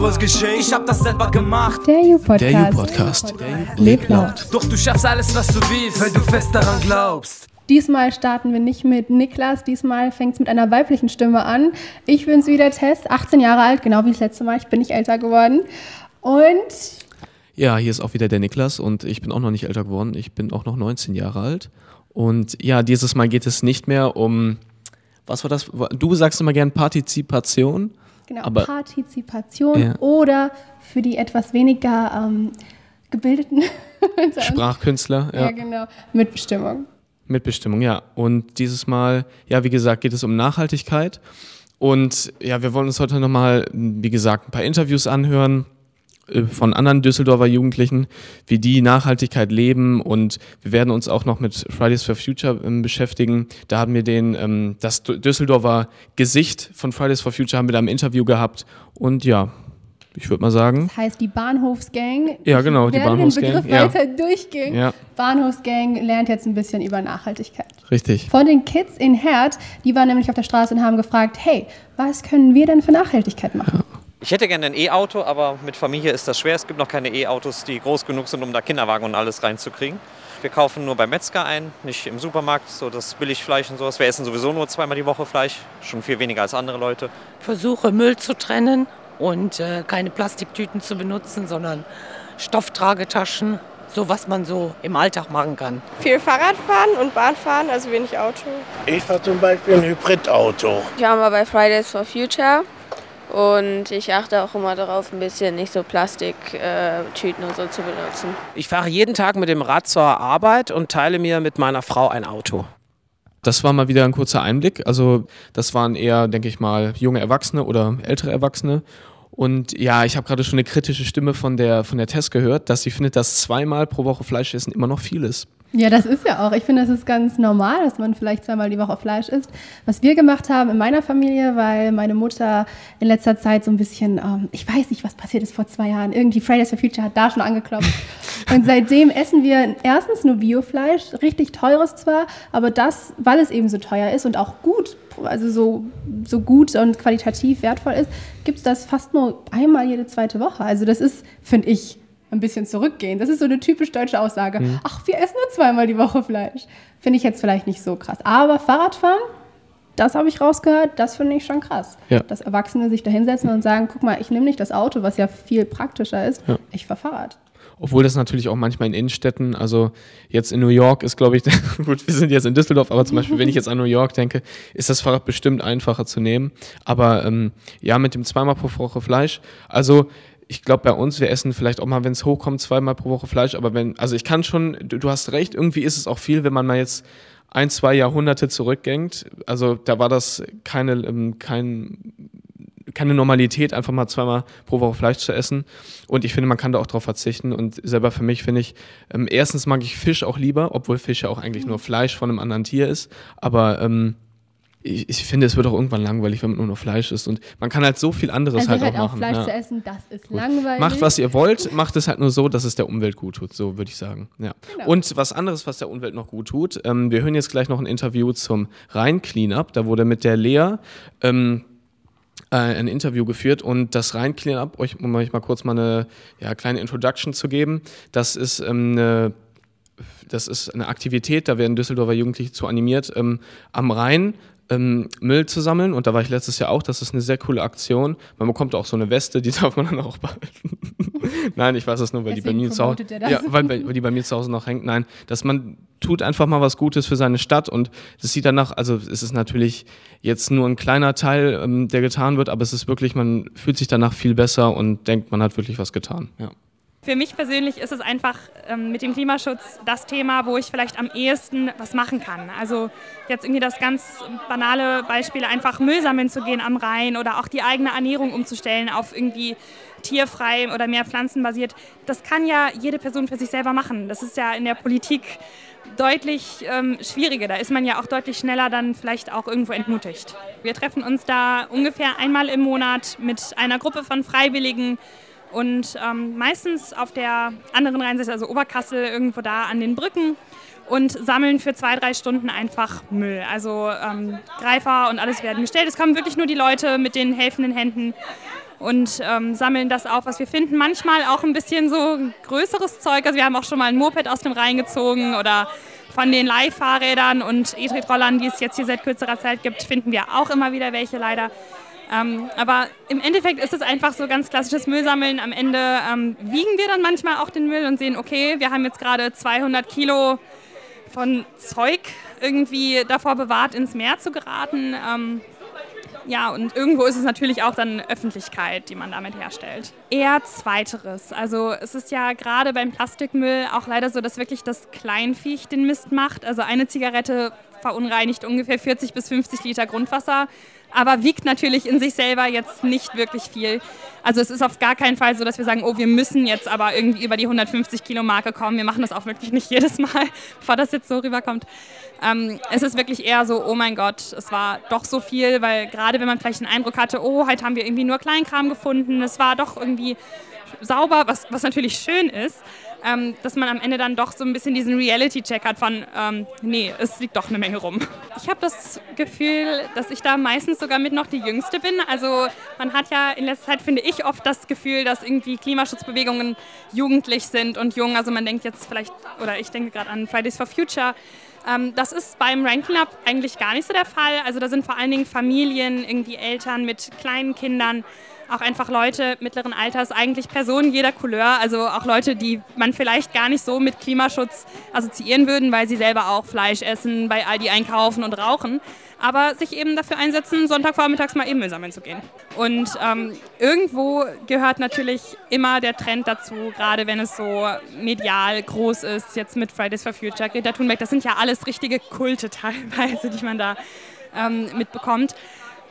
was geschenkt. Ich hab das selber gemacht. Der U-Podcast. Der U-Podcast. Lebt laut. Doch du schaffst alles, was du willst, weil du fest daran glaubst. Diesmal starten wir nicht mit Niklas, diesmal fängt es mit einer weiblichen Stimme an. Ich bin's wieder, Tess, 18 Jahre alt, genau wie das letzte Mal. Ich bin nicht älter geworden. Und Ja, hier ist auch wieder der Niklas und ich bin auch noch nicht älter geworden. Ich bin auch noch 19 Jahre alt. Und ja, dieses Mal geht es nicht mehr um, was war das? Du sagst immer gern Partizipation. Genau, Aber- Partizipation Ja. oder für die etwas weniger ähm, gebildeten. Sprachkünstler, Ja, ja. genau. Mitbestimmung. Mitbestimmung, ja. Und dieses Mal, ja, wie gesagt, geht es um Nachhaltigkeit. Und ja, wir wollen uns heute nochmal, wie gesagt, ein paar Interviews anhören von anderen Düsseldorfer Jugendlichen, wie die Nachhaltigkeit leben. Und wir werden uns auch noch mit Fridays for Future ähm, beschäftigen. Da haben wir den, ähm, das Dü- Düsseldorfer Gesicht von Fridays for Future haben wir da im Interview gehabt. Und ja, ich würde mal sagen, Das heißt die Bahnhofsgang. Ja, genau, die Bahnhofsgang, Den Begriff ja. weiter durchgehen. Ja. Bahnhofsgang lernt jetzt ein bisschen über Nachhaltigkeit. richtig. Von den Kids in Herd, die waren nämlich auf der Straße und haben gefragt, hey, was können wir denn für Nachhaltigkeit machen? Ich hätte gerne ein E-Auto, aber mit Familie ist das schwer. Es gibt noch keine E-Autos, die groß genug sind, um da Kinderwagen und alles reinzukriegen. Wir kaufen nur beim Metzger ein, nicht im Supermarkt, so das Billigfleisch und sowas. Wir essen sowieso nur zweimal die Woche Fleisch, schon viel weniger als andere Leute. versuche Müll zu trennen und äh, keine Plastiktüten zu benutzen, sondern Stofftragetaschen, so was man so im Alltag machen kann. Viel Fahrradfahren und Bahnfahren, also wenig Auto. Ich fahre zum Beispiel ein Hybridauto. Ich war mal bei Fridays for Future und ich achte auch immer darauf, ein bisschen nicht so Plastiktüten und so zu benutzen. Ich fahre jeden Tag mit dem Rad zur Arbeit und teile mir mit meiner Frau ein Auto. Das war mal wieder ein kurzer Einblick. Also das waren eher, denke ich mal, junge Erwachsene oder ältere Erwachsene. Und ja, ich habe gerade schon eine kritische Stimme von der, von der Tess gehört, dass sie findet, dass zweimal pro Woche Fleisch essen immer noch viel ist. Ja, das ist ja auch. Ich finde, das ist ganz normal, dass man vielleicht zweimal die Woche Fleisch isst. Was wir gemacht haben in meiner Familie, weil meine Mutter in letzter Zeit so ein bisschen, ähm, ich weiß nicht, was passiert ist vor zwei Jahren. Irgendwie Fridays for Future hat da schon angeklopft. Und seitdem essen wir erstens nur Biofleisch, richtig teures zwar, aber das, weil es eben so teuer ist und auch gut, also so, so gut und qualitativ wertvoll ist, gibt es das fast nur einmal jede zweite Woche. Also das ist, finde ich, ein bisschen zurückgehen. Das ist so eine typisch deutsche Aussage. Ach, wir essen nur zweimal die Woche Fleisch. Finde ich jetzt vielleicht nicht so krass. Aber Fahrradfahren, das habe ich rausgehört, das finde ich schon krass. Ja. Dass Erwachsene sich da hinsetzen und sagen, guck mal, ich nehme nicht das Auto, was ja viel praktischer ist, Ja. ich fahre Fahrrad. Obwohl das natürlich auch manchmal in Innenstädten, also jetzt in New York ist, glaube ich, gut, wir sind jetzt in Düsseldorf, aber zum Beispiel, wenn ich jetzt an New York denke, ist das Fahrrad bestimmt einfacher zu nehmen. Aber ähm, ja, mit dem zweimal pro Woche Fleisch, also ich glaube bei uns, wir essen vielleicht auch mal, wenn es hochkommt, zweimal pro Woche Fleisch, aber wenn, also ich kann schon, du, hast recht, irgendwie ist es auch viel, wenn man mal jetzt ein, zwei Jahrhunderte zurückgängt. Also da war das keine, ähm, kein, keine Normalität, einfach mal zweimal pro Woche Fleisch zu essen. Und ich finde, man kann da auch drauf verzichten. Und selber für mich finde ich, ähm, erstens mag ich Fisch auch lieber, obwohl Fisch ja auch eigentlich nur Fleisch von einem anderen Tier ist. Aber ähm, ich, ich finde, es wird auch irgendwann langweilig, wenn man nur noch Fleisch isst. Und man kann halt so viel anderes Also halt, halt auch machen. Fleisch ja. zu essen, das ist Gut. langweilig. Macht, was ihr wollt, macht es halt nur so, dass es der Umwelt gut tut, so würde ich sagen. Ja. Genau. Und was anderes, was der Umwelt noch gut tut, ähm, wir hören jetzt gleich noch ein Interview zum Rhein-Cleanup. Da wurde mit der Lea ähm, äh, ein Interview geführt und das Rhein-Cleanup, euch, um euch mal kurz mal eine ja, kleine Introduction zu geben, das ist ähm, eine das ist eine Aktivität, da werden Düsseldorfer Jugendliche zu animiert, ähm, am Rhein ähm, Müll zu sammeln. Und da war ich letztes Jahr auch. Das ist eine sehr coole Aktion. Man bekommt auch so eine Weste, die darf man dann auch behalten. Nein, ich weiß es nur, weil die bei mir zu Hause, ja, weil, weil die bei mir zu Hause noch hängt. Nein, dass man tut einfach mal was Gutes für seine Stadt und das sieht danach, also es ist natürlich jetzt nur ein kleiner Teil, ähm, der getan wird, aber es ist wirklich, man fühlt sich danach viel besser und denkt, man hat wirklich was getan. Ja. Für mich persönlich ist es einfach ähm, mit dem Klimaschutz das Thema, wo ich vielleicht am ehesten was machen kann. Also jetzt irgendwie das ganz banale Beispiel, einfach Müll sammeln zu gehen am Rhein oder auch die eigene Ernährung umzustellen auf irgendwie tierfrei oder mehr pflanzenbasiert. Das kann ja jede Person für sich selber machen. Das ist ja in der Politik deutlich ähm, schwieriger. Da ist man ja auch deutlich schneller dann vielleicht auch irgendwo entmutigt. Wir treffen uns da ungefähr einmal im Monat mit einer Gruppe von Freiwilligen und ähm, meistens auf der anderen Rheinseite, also Oberkassel, irgendwo da an den Brücken und sammeln für zwei, drei Stunden einfach Müll. Also ähm, Greifer und alles werden gestellt. Es kommen wirklich nur die Leute mit den helfenden Händen und ähm, sammeln das auf, was wir finden. Manchmal auch ein bisschen so größeres Zeug. Also wir haben auch schon mal ein Moped aus dem Rhein gezogen oder von den Leihfahrrädern und E-Tretrollern, die es jetzt hier seit kürzerer Zeit gibt, finden wir auch immer wieder welche leider. Ähm, aber im Endeffekt ist es einfach so ganz klassisches Müllsammeln. Am Ende ähm, wiegen wir dann manchmal auch den Müll und sehen, okay, wir haben jetzt gerade 200 Kilo von Zeug irgendwie davor bewahrt, ins Meer zu geraten. Ähm, ja, und irgendwo ist es natürlich auch dann Öffentlichkeit, die man damit herstellt. Eher zweiteres. Also es ist ja gerade beim Plastikmüll auch leider so, dass wirklich das Kleinviech den Mist macht. Also eine Zigarette verunreinigt ungefähr 40 bis 50 Liter Grundwasser aber wiegt natürlich in sich selber jetzt nicht wirklich viel. Also es ist auf gar keinen Fall so, dass wir sagen, oh, wir müssen jetzt aber irgendwie über die 150 Kilo Marke kommen. Wir machen das auch wirklich nicht jedes Mal, bevor das jetzt so rüberkommt. Ähm, es ist wirklich eher so, oh mein Gott, es war doch so viel, weil gerade wenn man vielleicht den Eindruck hatte, oh, heute haben wir irgendwie nur Kleinkram gefunden, es war doch irgendwie sauber, was, was natürlich schön ist ähm, dass man am Ende dann doch so ein bisschen diesen Reality-Check hat von, ähm, nee, es liegt doch eine Menge rum. Ich habe das Gefühl, dass ich da meistens sogar mit noch die Jüngste bin. Also man hat ja in letzter Zeit, finde ich, oft das Gefühl, dass irgendwie Klimaschutzbewegungen jugendlich sind und jung. Also man denkt jetzt vielleicht, oder ich denke gerade an Fridays for Future. Ähm, das ist beim Ranking Up eigentlich gar nicht so der Fall. Also da sind vor allen Dingen Familien, irgendwie Eltern mit kleinen Kindern auch einfach Leute mittleren Alters, eigentlich Personen jeder Couleur, also auch Leute, die man vielleicht gar nicht so mit Klimaschutz assoziieren würden, weil sie selber auch Fleisch essen, bei Aldi einkaufen und rauchen, aber sich eben dafür einsetzen, Sonntagvormittags mal eben Müll sammeln zu gehen. Und ähm, irgendwo gehört natürlich immer der Trend dazu, gerade wenn es so medial groß ist, jetzt mit Fridays for Future, Greta Thunberg, das sind ja alles richtige Kulte teilweise, die man da ähm, mitbekommt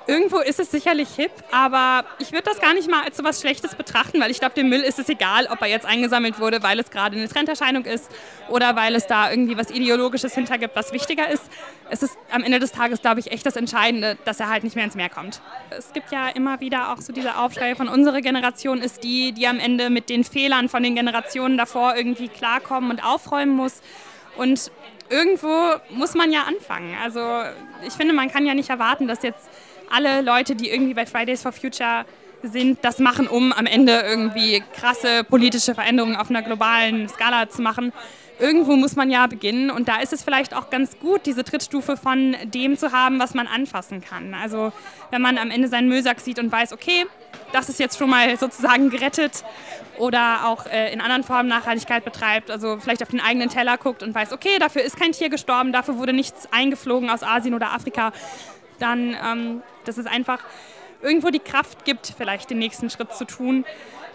irgendwo ist es sicherlich hip, aber ich würde das gar nicht mal als so was Schlechtes betrachten, weil ich glaube, dem Müll ist es egal, ob er jetzt eingesammelt wurde, weil es gerade eine Trenderscheinung ist oder weil es da irgendwie was Ideologisches hintergibt, was wichtiger ist. Es ist am Ende des Tages, glaube ich, echt das Entscheidende, dass er halt nicht mehr ins Meer kommt. Es gibt ja immer wieder auch so diese Aufschrei von unserer Generation ist die, die am Ende mit den Fehlern von den Generationen davor irgendwie klarkommen und aufräumen muss. Und irgendwo muss man ja anfangen. Also ich finde, man kann ja nicht erwarten, dass jetzt alle Leute, die irgendwie bei Fridays for Future sind, das machen, um am Ende irgendwie krasse politische Veränderungen auf einer globalen Skala zu machen. Irgendwo muss man ja beginnen und da ist es vielleicht auch ganz gut, diese Trittstufe von dem zu haben, was man anfassen kann. Also wenn man am Ende seinen Müllsack sieht und weiß, okay, das ist jetzt schon mal sozusagen gerettet oder auch äh, in anderen Formen Nachhaltigkeit betreibt, also vielleicht auf den eigenen Teller guckt und weiß, okay, dafür ist kein Tier gestorben, dafür wurde nichts eingeflogen aus Asien oder Afrika, dann, ähm, dass es einfach irgendwo die Kraft gibt, vielleicht den nächsten Schritt zu tun.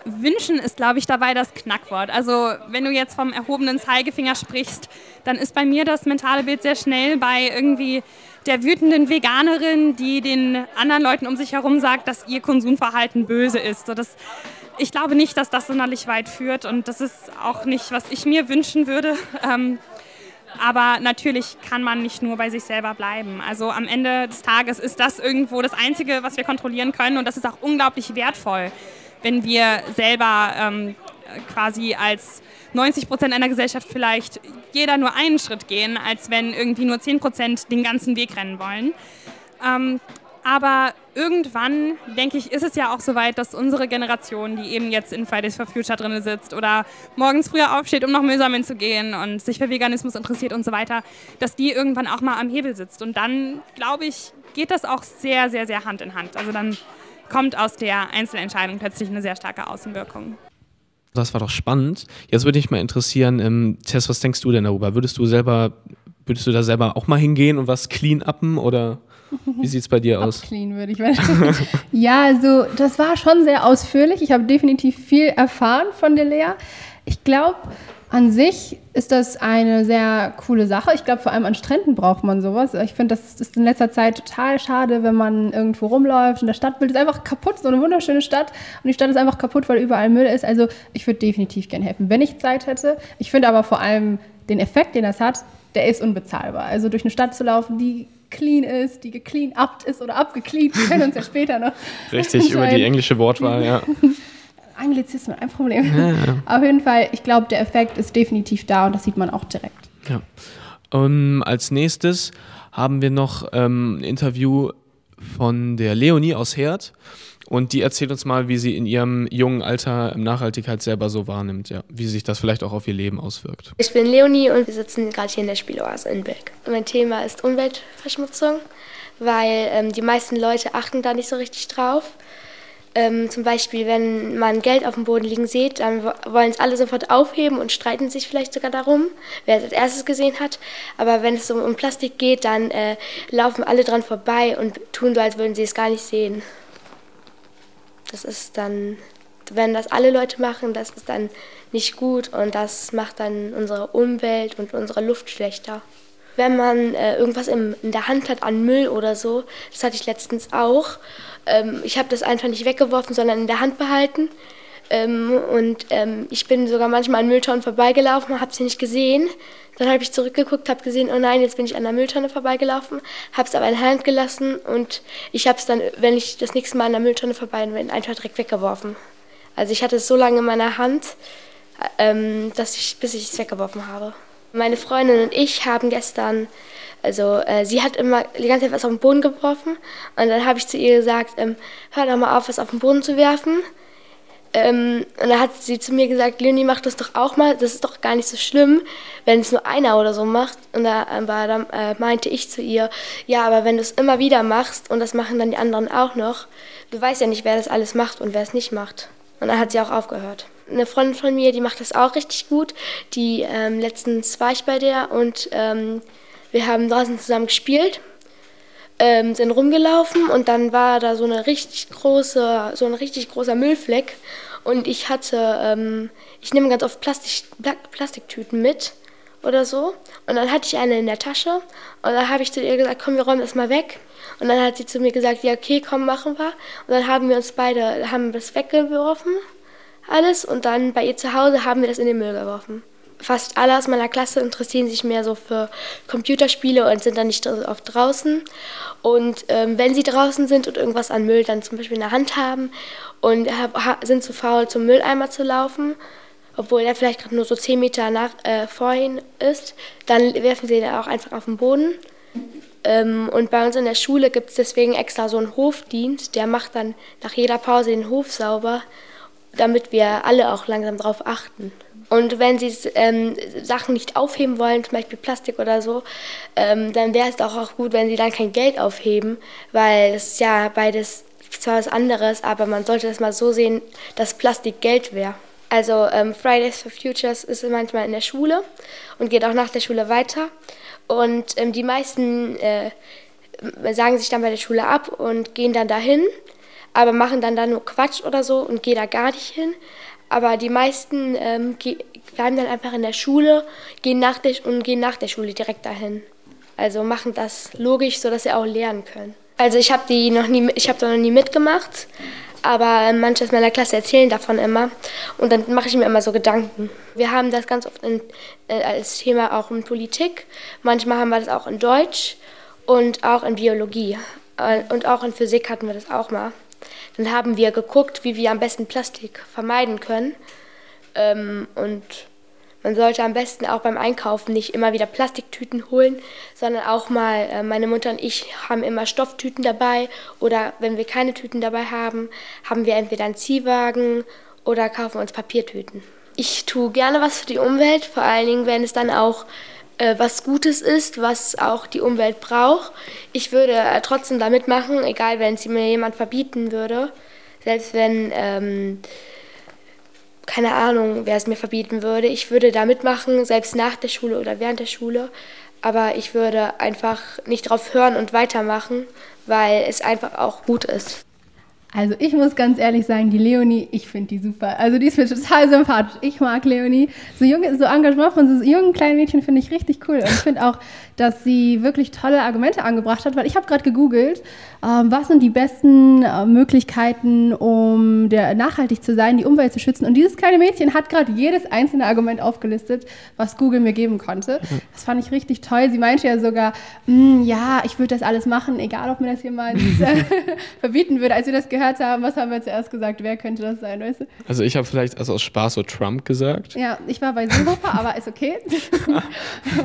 Wünschen ist, glaube ich, dabei das Knackwort. Also wenn du jetzt vom erhobenen Zeigefinger sprichst, dann ist bei mir das mentale Bild sehr schnell bei irgendwie der wütenden Veganerin, die den anderen Leuten um sich herum sagt, dass ihr Konsumverhalten böse ist. So, das, ich glaube nicht, dass das sonderlich weit führt und das ist auch nicht, was ich mir wünschen würde. Ähm, aber natürlich kann man nicht nur bei sich selber bleiben. Also am Ende des Tages ist das irgendwo das Einzige, was wir kontrollieren können. Und das ist auch unglaublich wertvoll, wenn wir selber ähm, quasi als 90 Prozent einer Gesellschaft vielleicht jeder nur einen Schritt gehen, als wenn irgendwie nur 10 Prozent den ganzen Weg rennen wollen. Ähm, aber irgendwann, denke ich, ist es ja auch so weit, dass unsere Generation, die eben jetzt in Fridays for Future drin sitzt oder morgens früher aufsteht, um noch Müll sammeln zu gehen und sich für Veganismus interessiert und so weiter, dass die irgendwann auch mal am Hebel sitzt. Und dann, glaube ich, geht das auch sehr, sehr, sehr Hand in Hand. Also dann kommt aus der Einzelentscheidung plötzlich eine sehr starke Außenwirkung. Das war doch spannend. Jetzt würde mich mal interessieren, ähm, Tess, was denkst du denn darüber? Würdest du selber, würdest du da selber auch mal hingehen und was clean uppen oder? Wie sieht es bei dir aus? Clean würde ich ja, also das war schon sehr ausführlich. Ich habe definitiv viel erfahren von der Lea. Ich glaube, an sich ist das eine sehr coole Sache. Ich glaube, vor allem an Stränden braucht man sowas. Ich finde, das ist in letzter Zeit total schade, wenn man irgendwo rumläuft und das Stadtbild ist einfach kaputt. So eine wunderschöne Stadt und die Stadt ist einfach kaputt, weil überall Müll ist. Also ich würde definitiv gerne helfen, wenn ich Zeit hätte. Ich finde aber vor allem den Effekt, den das hat, der ist unbezahlbar. Also durch eine Stadt zu laufen, die clean ist, die geclean upt ist oder abgecleant. Wir können uns ja später noch. Richtig, über die englische Wortwahl, ja. Anglizismen, ein Problem. Ja, ja. Auf jeden Fall, ich glaube, der Effekt ist definitiv da und das sieht man auch direkt. Ja. Und als nächstes haben wir noch ähm, ein Interview von der Leonie aus Herd. Und die erzählt uns mal, wie sie in ihrem jungen Alter Nachhaltigkeit selber so wahrnimmt, ja. wie sich das vielleicht auch auf ihr Leben auswirkt. Ich bin Leonie und wir sitzen gerade hier in der Spieloase in Belk. Mein Thema ist Umweltverschmutzung, weil ähm, die meisten Leute achten da nicht so richtig drauf. Ähm, zum Beispiel, wenn man Geld auf dem Boden liegen sieht, dann wollen es alle sofort aufheben und streiten sich vielleicht sogar darum, wer es als erstes gesehen hat. Aber wenn es um, um Plastik geht, dann äh, laufen alle dran vorbei und tun so, als würden sie es gar nicht sehen. Das ist dann, wenn das alle Leute machen, das ist dann nicht gut und das macht dann unsere Umwelt und unsere Luft schlechter. Wenn man äh, irgendwas im, in der Hand hat an Müll oder so, das hatte ich letztens auch. Ähm, ich habe das einfach nicht weggeworfen, sondern in der Hand behalten. Ähm, und ähm, ich bin sogar manchmal an Mülltonnen vorbeigelaufen, habe sie nicht gesehen. Dann habe ich zurückgeguckt, habe gesehen, oh nein, jetzt bin ich an der Mülltonne vorbeigelaufen, habe es aber in der Hand gelassen und ich habe es dann, wenn ich das nächste Mal an der Mülltonne vorbei bin, einfach direkt weggeworfen. Also ich hatte es so lange in meiner Hand, ähm, dass ich, bis ich es weggeworfen habe. Meine Freundin und ich haben gestern also äh, sie hat immer die ganze Zeit was auf den Boden geworfen und dann habe ich zu ihr gesagt, ähm, hör doch mal auf, was auf den Boden zu werfen. Ähm, und dann hat sie zu mir gesagt, Leonie, mach das doch auch mal, das ist doch gar nicht so schlimm, wenn es nur einer oder so macht. Und da, äh, dann äh, meinte ich zu ihr, ja, aber wenn du es immer wieder machst und das machen dann die anderen auch noch, du weißt ja nicht, wer das alles macht und wer es nicht macht. Und dann hat sie auch aufgehört. Eine Freundin von mir, die macht das auch richtig gut. Die ähm, letztens war ich bei der und ähm, wir haben draußen zusammen gespielt, ähm, sind rumgelaufen und dann war da so eine richtig große, so ein richtig großer Müllfleck. Und ich hatte, ähm, ich nehme ganz oft Plastik, Plastiktüten mit oder so. Und dann hatte ich eine in der Tasche. Und dann habe ich zu ihr gesagt, komm, wir räumen das mal weg. Und dann hat sie zu mir gesagt, ja okay, komm, machen wir. Und dann haben wir uns beide, haben das weggeworfen, alles. Und dann bei ihr zu Hause haben wir das in den Müll geworfen fast alle aus meiner Klasse interessieren sich mehr so für Computerspiele und sind dann nicht so oft draußen. Und ähm, wenn sie draußen sind und irgendwas an Müll dann zum Beispiel in der Hand haben und sind zu faul, zum Mülleimer zu laufen, obwohl er vielleicht gerade nur so 10 Meter nach, äh, vor ist, dann werfen sie ihn auch einfach auf den Boden. Ähm, und bei uns in der Schule gibt es deswegen extra so einen Hofdienst, der macht dann nach jeder Pause den Hof sauber, damit wir alle auch langsam darauf achten. Und wenn sie ähm, Sachen nicht aufheben wollen, zum Beispiel Plastik oder so, ähm, dann wäre es auch, gut, wenn sie dann kein Geld aufheben, weil es ja beides zwar was anderes, aber man sollte das mal so sehen, dass Plastik Geld wäre. Also ähm, Fridays for Futures ist manchmal in der Schule und geht auch nach der Schule weiter. Und ähm, die meisten äh, sagen sich dann bei der Schule ab und gehen dann dahin, aber machen dann da nur Quatsch oder so und gehen da gar nicht hin. Aber die meisten ähm, bleiben dann einfach in der Schule gehen nach der, und gehen nach der Schule direkt dahin. Also machen das logisch, sodass sie auch lernen können. Also ich habe die da noch nie mitgemacht, aber manche aus meiner Klasse erzählen davon immer und dann mache ich mir immer so Gedanken. Wir haben das ganz oft in, äh, als Thema auch in Politik, manchmal haben wir das auch in Deutsch und auch in Biologie äh, und auch in Physik hatten wir das auch mal. Dann haben wir geguckt, wie wir am besten Plastik vermeiden können. Ähm, und man sollte am besten auch beim Einkaufen nicht immer wieder Plastiktüten holen, sondern auch mal, äh, meine Mutter und ich haben immer Stofftüten dabei oder wenn wir keine Tüten dabei haben, haben wir entweder einen Ziehwagen oder kaufen uns Papiertüten. Ich tue gerne was für die Umwelt, vor allen Dingen, wenn es dann auch äh, was Gutes ist, was auch die Umwelt braucht. Ich würde äh, trotzdem da mitmachen, egal wenn es mir jemand verbieten würde. Selbst wenn, ähm, keine Ahnung, wer es mir verbieten würde. Ich würde da mitmachen, selbst nach der Schule oder während der Schule. Aber ich würde einfach nicht drauf hören und weitermachen, weil es einfach auch gut ist. Also ich muss ganz ehrlich sagen, die Leonie, ich finde die super. Also die ist mir total sympathisch. Ich mag Leonie. So jung, so Engagement von so jungen kleinen Mädchen finde ich richtig cool. Und ich finde auch, dass sie wirklich tolle Argumente angebracht hat, weil ich habe gerade gegoogelt, ähm, was sind die besten äh, Möglichkeiten, um der, nachhaltig zu sein, die Umwelt zu schützen. Und dieses kleine Mädchen hat gerade jedes einzelne Argument aufgelistet, was Google mir geben konnte. Das fand ich richtig toll. Sie meinte ja sogar, hm, ja, ich würde das alles machen, egal ob mir das jemand äh, verbieten würde. Als wir das gehört gehört haben, was haben wir zuerst gesagt? Wer könnte das sein, weißt du? Also ich habe vielleicht also aus Spaß so Trump gesagt. Ja, ich war bei Seehofer, aber ist okay.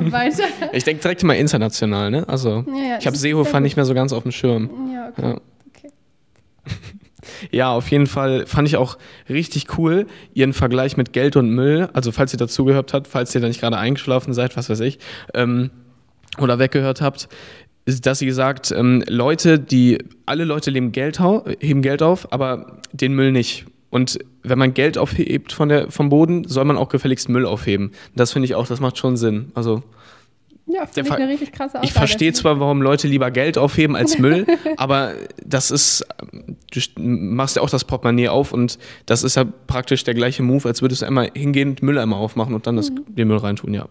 Weiter. Ich denke direkt mal international, ne? Also Ja, ja, ich habe Seehofer nicht mehr so ganz auf dem Schirm. Ja, okay. Ja. Ja, auf jeden Fall fand ich auch richtig cool, ihren Vergleich mit Geld und Müll. Also, falls ihr dazugehört habt, falls ihr da nicht gerade eingeschlafen seid, was weiß ich, ähm, oder weggehört habt, dass sie gesagt, ähm, Leute, die, alle Leute leben Geld heben Geld auf, aber den Müll nicht. Und wenn man Geld aufhebt von der, vom Boden, soll man auch gefälligst Müll aufheben. Das finde ich auch, das macht schon Sinn. Also, Ja, finde ich eine richtig krasse Aussage. ich verstehe zwar, warum Leute lieber Geld aufheben als Müll, aber das ist, du st- machst ja auch das Portemonnaie auf und das ist ja praktisch der gleiche Move, als würdest du einmal hingehen, Mülleimer aufmachen und dann das, Mhm. den Müll reintun, ja.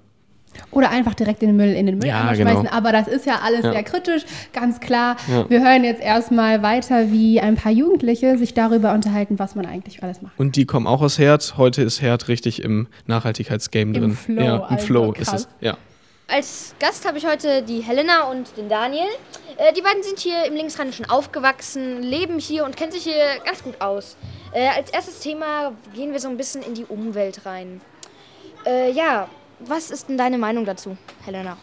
Oder einfach direkt den Müll in den Mülleimer Ja, genau. schmeißen. Aber das ist ja alles Ja. sehr kritisch, ganz klar. Ja. Wir hören jetzt erstmal weiter, wie ein paar Jugendliche sich darüber unterhalten, was man eigentlich alles macht. Und die kommen auch aus Herd. Heute ist Herd richtig im Nachhaltigkeitsgame Im drin. Flow, ja, im also Flow ist krass. es. Ja. Als Gast habe ich heute die Helena und den Daniel. Äh, die beiden sind hier im Linksrheinischen aufgewachsen, leben hier und kennen sich hier ganz gut aus. Äh, als erstes Thema gehen wir so ein bisschen in die Umwelt rein. Äh, ja, was ist denn deine Meinung dazu, Helena?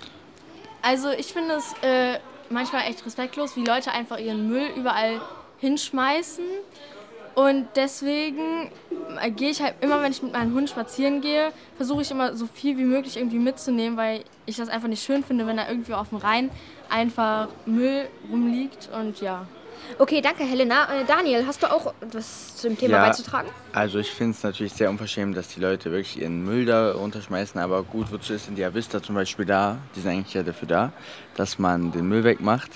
Also ich finde es äh, manchmal echt respektlos, wie Leute einfach ihren Müll überall hinschmeißen. Und deswegen äh, gehe ich halt immer, wenn ich mit meinem Hund spazieren gehe, versuche ich immer so viel wie möglich irgendwie mitzunehmen, weil ich das einfach nicht schön finde, wenn da irgendwie auf dem Rhein einfach Müll rumliegt und ja. Okay, danke Helena. Äh, Daniel, hast du auch etwas zu dem Thema Ja. beizutragen? Also ich finde es natürlich sehr unverschämt, dass die Leute wirklich ihren Müll da runterschmeißen. Aber gut, wozu ist denn die Avista zum Beispiel da? Die sind eigentlich ja dafür da, dass man den Müll wegmacht.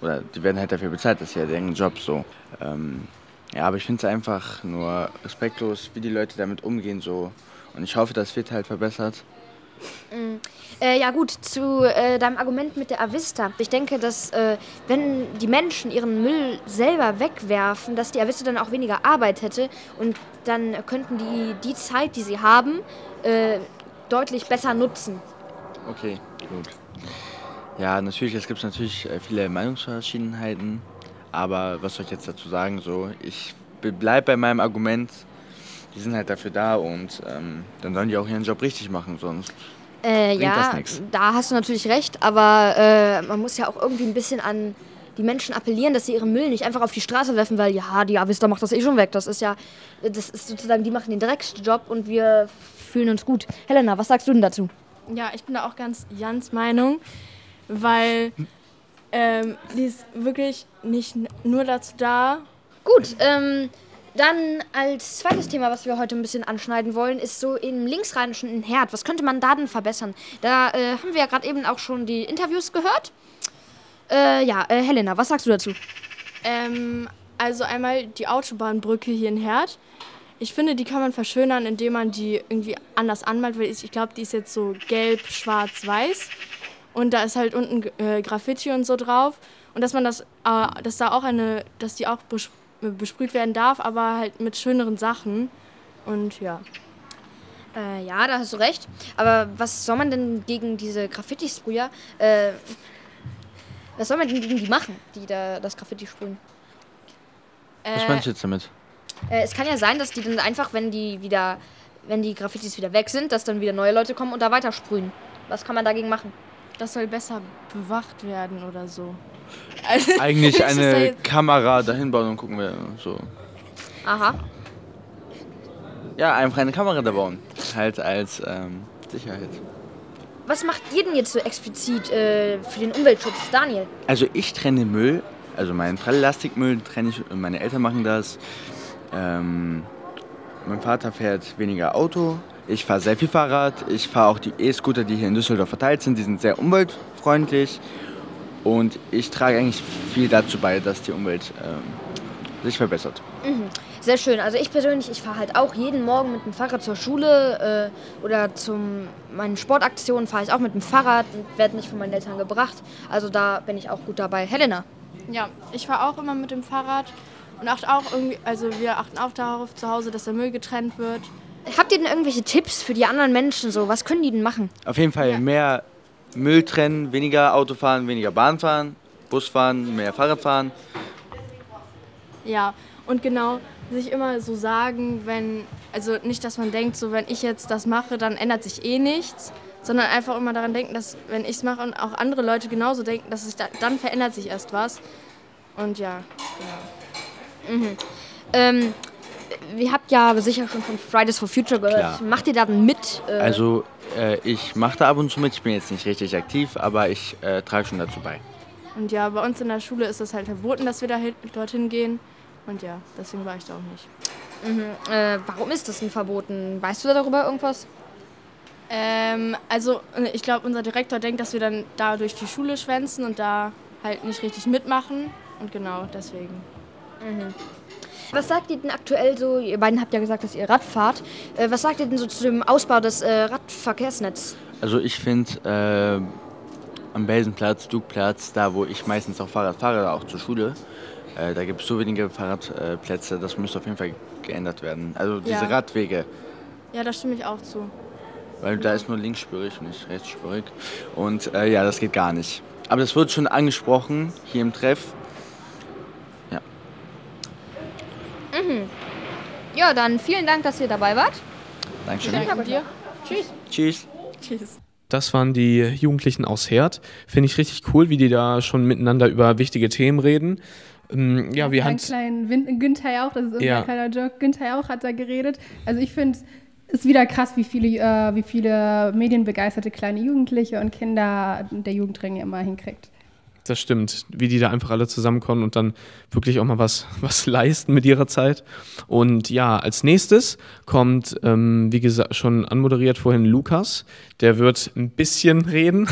Oder die werden halt dafür bezahlt, das ist ja deren Job so. Ähm, ja, aber ich finde es einfach nur respektlos, wie die Leute damit umgehen so. Und ich hoffe, das wird halt verbessert. Mm. Äh, ja gut, zu äh, deinem Argument mit der Avista. Ich denke, dass äh, wenn die Menschen ihren Müll selber wegwerfen, dass die Avista dann auch weniger Arbeit hätte und dann könnten die die Zeit, die sie haben, äh, deutlich besser nutzen. Okay, gut. Ja, natürlich, es gibt natürlich äh, viele Meinungsverschiedenheiten, aber was soll ich jetzt dazu sagen? So, ich bleibe bei meinem Argument, die sind halt dafür da und ähm, dann sollen die auch ihren Job richtig machen, sonst Äh, ja, da hast du natürlich recht, aber äh, man muss ja auch irgendwie ein bisschen an die Menschen appellieren, dass sie ihren Müll nicht einfach auf die Straße werfen, weil ja, die Avista macht das eh schon weg. Das ist ja, das ist sozusagen, die machen den Drecksjob und wir fühlen uns gut. Helena, was sagst du denn dazu? Ja, ich bin da auch ganz Jans Meinung, weil ähm, die ist wirklich nicht nur dazu da. Gut, ähm, dann als zweites Thema, was wir heute ein bisschen anschneiden wollen, ist so im Linksrheinischen in Herd. Was könnte man da denn verbessern? Da äh, haben wir ja gerade eben auch schon die Interviews gehört. Äh, ja, äh, Helena, was sagst du dazu? Ähm, also einmal die Autobahnbrücke hier in Herd. Ich finde, die kann man verschönern, indem man die irgendwie anders anmalt, weil ich, glaube, die ist jetzt so gelb, schwarz, weiß. Und da ist halt unten äh, Graffiti und so drauf. Und dass man das, äh, dass da auch eine, dass die auch besprüht werden darf, aber halt mit schöneren Sachen. Und ja. Äh, ja, da hast du recht. Aber was soll man denn gegen diese Graffiti-Sprüher, äh, was soll man denn gegen die machen, die da das Graffiti sprühen? Was meinst du jetzt damit? Äh, es kann ja sein, dass die dann einfach, wenn die wieder, wenn die Graffitis wieder weg sind, dass dann wieder neue Leute kommen und da weiter sprühen. Was kann man dagegen machen? Das soll besser bewacht werden oder so. Eigentlich Ich ist da eine jetzt- Kamera dahin bauen und gucken wir so. Aha. Ja, einfach eine Kamera da bauen. Halt als ähm, Sicherheit. Was macht ihr denn jetzt so explizit äh, für den Umweltschutz, Daniel? Also ich trenne Müll, also meinen Plastikmüll trenne ich, und meine Eltern machen das. Ähm, mein Vater fährt weniger Auto, ich fahre sehr viel Fahrrad, ich fahre auch die E-Scooter, die hier in Düsseldorf verteilt sind, die sind sehr umweltfreundlich und ich trage eigentlich viel dazu bei, dass die Umwelt ähm, sich verbessert. Mhm. Sehr schön. Also ich persönlich, ich fahre halt auch jeden Morgen mit dem Fahrrad zur Schule äh, oder zu meinen Sportaktionen fahre ich auch mit dem Fahrrad und werde nicht von meinen Eltern gebracht. Also da bin ich auch gut dabei. Helena. Ja, ich fahre auch immer mit dem Fahrrad und achte auch irgendwie, also wir achten auch darauf zu Hause, dass der Müll getrennt wird. Habt ihr denn irgendwelche Tipps für die anderen Menschen so? Was können die denn machen? Auf jeden Fall mehr Müll trennen, weniger Auto fahren, weniger Bahn fahren, Bus fahren, mehr Fahrrad fahren. Ja, Und genau, sich immer so sagen, wenn, also nicht, dass man denkt, so wenn ich jetzt das mache, dann ändert sich eh nichts, sondern einfach immer daran denken, dass wenn ich es mache und auch andere Leute genauso denken, dass sich da, dann verändert sich erst was. Und ja, genau. Mhm. Ähm, ihr habt ja sicher schon von Fridays for Future gehört. Klar. Macht ihr da mit? Äh, Also äh, ich mache da ab und zu mit, ich bin jetzt nicht richtig aktiv, aber ich äh, trage schon dazu bei. Und ja, bei uns in der Schule ist es halt verboten, dass wir da hin, dorthin gehen. Und ja, deswegen war ich da auch nicht. Mhm. Äh, warum ist das denn verboten? Weißt du darüber irgendwas? Ähm, also äh, ich glaube, unser Direktor denkt, dass wir dann da durch die Schule schwänzen und da halt nicht richtig mitmachen. Und genau deswegen. Mhm. Was sagt ihr denn aktuell so? Ihr beiden habt ja gesagt, dass ihr Rad fahrt. Äh, was sagt ihr denn so zu dem Ausbau des äh, Radverkehrsnetzes? Also ich finde äh, am Belsenplatz, Dugplatz, da wo ich meistens auch Fahrrad fahre, auch zur Schule, äh, da gibt es so wenige Fahrradplätze, das müsste auf jeden Fall geändert werden. Also diese Ja. Radwege, Ja, da stimme ich auch zu. weil da ist nur linksspurig und nicht rechtsspurig. Und äh, ja, das geht gar nicht. Aber das wird schon angesprochen hier im Treff. Ja. Mhm. Ja, dann vielen Dank, dass ihr dabei wart. Dankeschön. Euch noch. Tschüss. Tschüss. Tschüss. Das waren die Jugendlichen aus Herd. Finde ich richtig cool, wie die da schon miteinander über wichtige Themen reden. Ähm, ja, wir haben kleinen Win Günther Jauch, das ist irgendwie Ja. ein kleiner Joke. Günther Jauch hat da geredet. Also ich finde, es ist wieder krass, wie viele, äh, wie viele medienbegeisterte kleine Jugendliche und Kinder der Jugendring immer hinkriegt. Das stimmt, wie die da einfach alle zusammenkommen und dann wirklich auch mal was, was leisten mit ihrer Zeit. Und ja, als nächstes kommt, ähm, wie gesagt, schon anmoderiert vorhin Lukas. Der wird ein bisschen reden.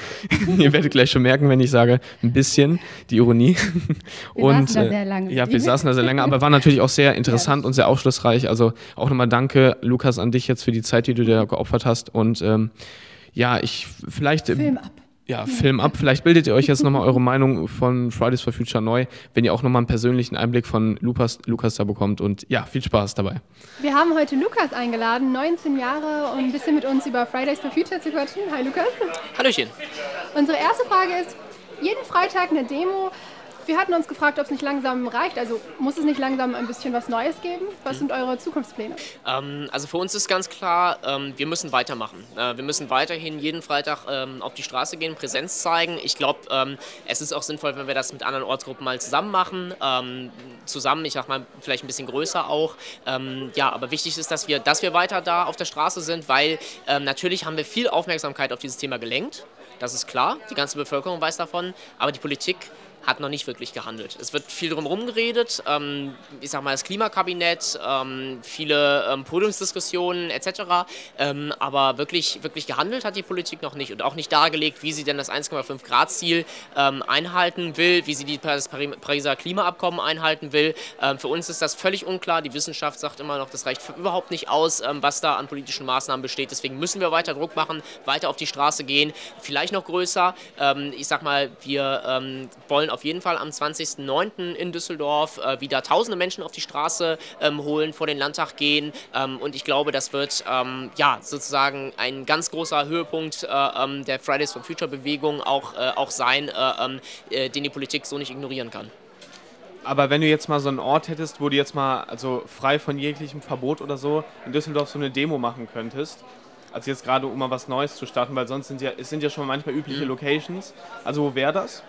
Ihr werdet gleich schon merken, wenn ich sage ein bisschen, die Ironie. Wir saßen da sehr lange. Ja, wir saßen da sehr lange, aber war natürlich auch sehr interessant und sehr aufschlussreich. Also auch nochmal danke, Lukas, an dich jetzt für die Zeit, die du dir geopfert hast. Und ähm, ja, ich vielleicht. Film ab. Ja, Film ab. Vielleicht bildet ihr euch jetzt nochmal eure Meinung von Fridays for Future neu, wenn ihr auch nochmal einen persönlichen Einblick von Lukas, Lukas da bekommt. Und ja, viel Spaß dabei. Wir haben heute Lukas eingeladen, 19 Jahre, um ein bisschen mit uns über Fridays for Future zu quatschen. Hi Lukas. Hallöchen. Unsere erste Frage ist, jeden Freitag eine Demo. Wir hatten uns gefragt, ob es nicht langsam reicht. Also muss es nicht langsam ein bisschen was Neues geben? Was sind eure Zukunftspläne? Ähm, also für uns ist ganz klar, ähm, wir müssen weitermachen. Äh, wir müssen weiterhin jeden Freitag ähm, auf die Straße gehen, Präsenz zeigen. Ich glaube, ähm, es ist auch sinnvoll, wenn wir das mit anderen Ortsgruppen mal zusammen machen. Ähm, zusammen, ich sag mal, vielleicht ein bisschen größer auch. Ähm, ja, aber wichtig ist, dass wir, dass wir weiter da auf der Straße sind, weil natürlich haben wir viel Aufmerksamkeit auf dieses Thema gelenkt. Das ist klar, die ganze Bevölkerung weiß davon, aber die Politik hat noch nicht wirklich gehandelt. Es wird viel drumherum geredet, ähm, ich sag mal das Klimakabinett, ähm, viele ähm, Podiumsdiskussionen etc., ähm, aber wirklich, wirklich gehandelt hat die Politik noch nicht und auch nicht dargelegt, wie sie denn das 1,5 Grad Ziel ähm, einhalten will, wie sie die, das Pari- Pariser Klimaabkommen einhalten will. Für uns ist das völlig unklar. Die Wissenschaft sagt immer noch, das reicht überhaupt nicht aus, was da an politischen Maßnahmen besteht. Deswegen müssen wir weiter Druck machen, weiter auf die Straße gehen, vielleicht noch größer. Ich sag mal, wir ähm, wollen auf jeden Fall am 20.09. in Düsseldorf äh, wieder tausende Menschen auf die Straße ähm, holen, vor den Landtag gehen. Ähm, und ich glaube, das wird ähm, ja sozusagen ein ganz großer Höhepunkt äh, ähm, der Fridays for Future Bewegung auch, äh, auch sein, äh, ähm, äh, den die Politik so nicht ignorieren kann. Aber wenn du jetzt mal so einen Ort hättest, wo du jetzt mal, also frei von jeglichem Verbot oder so, in Düsseldorf so eine Demo machen könntest, also jetzt gerade um mal was Neues zu starten, weil sonst sind ja, es sind ja schon manchmal übliche Mhm. Locations. Also wo wäre das?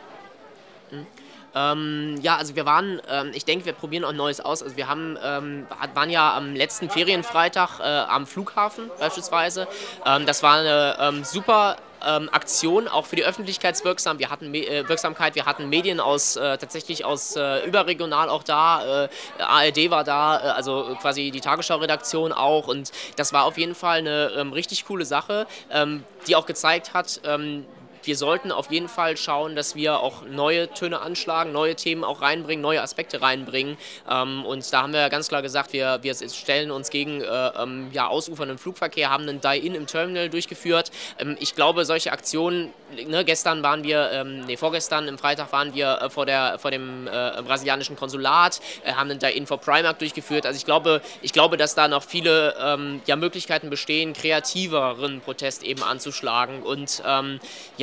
Ähm, ja, also wir waren, ähm, ich denke, wir probieren auch Neues aus. Also wir haben, ähm, wa- waren ja am letzten Ferienfreitag äh, am Flughafen beispielsweise. Ähm, das war eine ähm, super ähm, Aktion, auch für die Öffentlichkeitswirksam. Wir hatten äh, Wirksamkeit, wir hatten Medien aus äh, tatsächlich aus äh, überregional auch da. Äh, ARD war da, äh, also quasi die Tagesschau-Redaktion auch. Und das war auf jeden Fall eine ähm, richtig coole Sache, ähm, die auch gezeigt hat, ähm, wir sollten auf jeden Fall schauen, dass wir auch neue Töne anschlagen, neue Themen auch reinbringen, neue Aspekte reinbringen. Ähm, und da haben wir ganz klar gesagt, wir, wir stellen uns gegen äh, ähm, ja, ausufernden Flugverkehr, haben einen Die-In im Terminal durchgeführt. Ähm, ich glaube, solche Aktionen, ne, gestern waren wir, ähm, nee, vorgestern, im Freitag waren wir äh, vor, der, vor dem äh, brasilianischen Konsulat, äh, haben einen Die-In vor Primark durchgeführt. Also ich glaube, ich glaube, dass da noch viele ähm, ja, Möglichkeiten bestehen, kreativeren Protest eben anzuschlagen. Und ähm,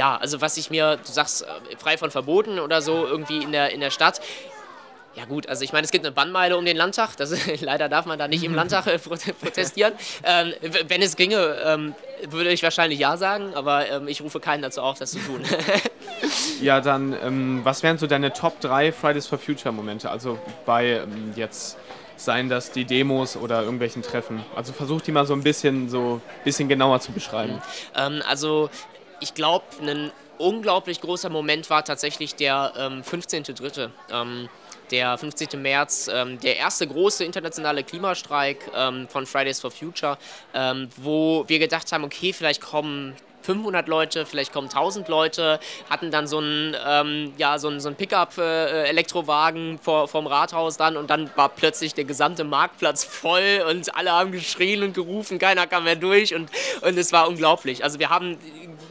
ja, also was ich mir, du sagst, äh, frei von Verboten oder so irgendwie in der, in der Stadt. Ja gut, also ich meine, es gibt eine Bannmeile um den Landtag. Das, leider darf man da nicht im Landtag äh, protestieren. Ähm, wenn es ginge, ähm, würde ich wahrscheinlich ja sagen, aber ähm, ich rufe keinen dazu auf, das zu tun. ja, dann, ähm, was wären so deine Top 3 Fridays for Future Momente? Also bei ähm, jetzt seien das die Demos oder irgendwelchen Treffen. Also versuch die mal so ein bisschen so bisschen genauer zu beschreiben. Ähm, also ich glaube, ein unglaublich großer Moment war tatsächlich der ähm, 15.3. Ähm, der 15. März, ähm, der erste große internationale Klimastreik ähm, von Fridays for Future, ähm, wo wir gedacht haben, okay, vielleicht kommen 500 Leute, vielleicht kommen 1000 Leute, hatten dann so einen, ähm, ja, so einen, so einen Pickup-Elektrowagen äh, vor, vorm Rathaus dann und dann war plötzlich der gesamte Marktplatz voll und alle haben geschrien und gerufen, keiner kam mehr durch und, und es war unglaublich. Also wir haben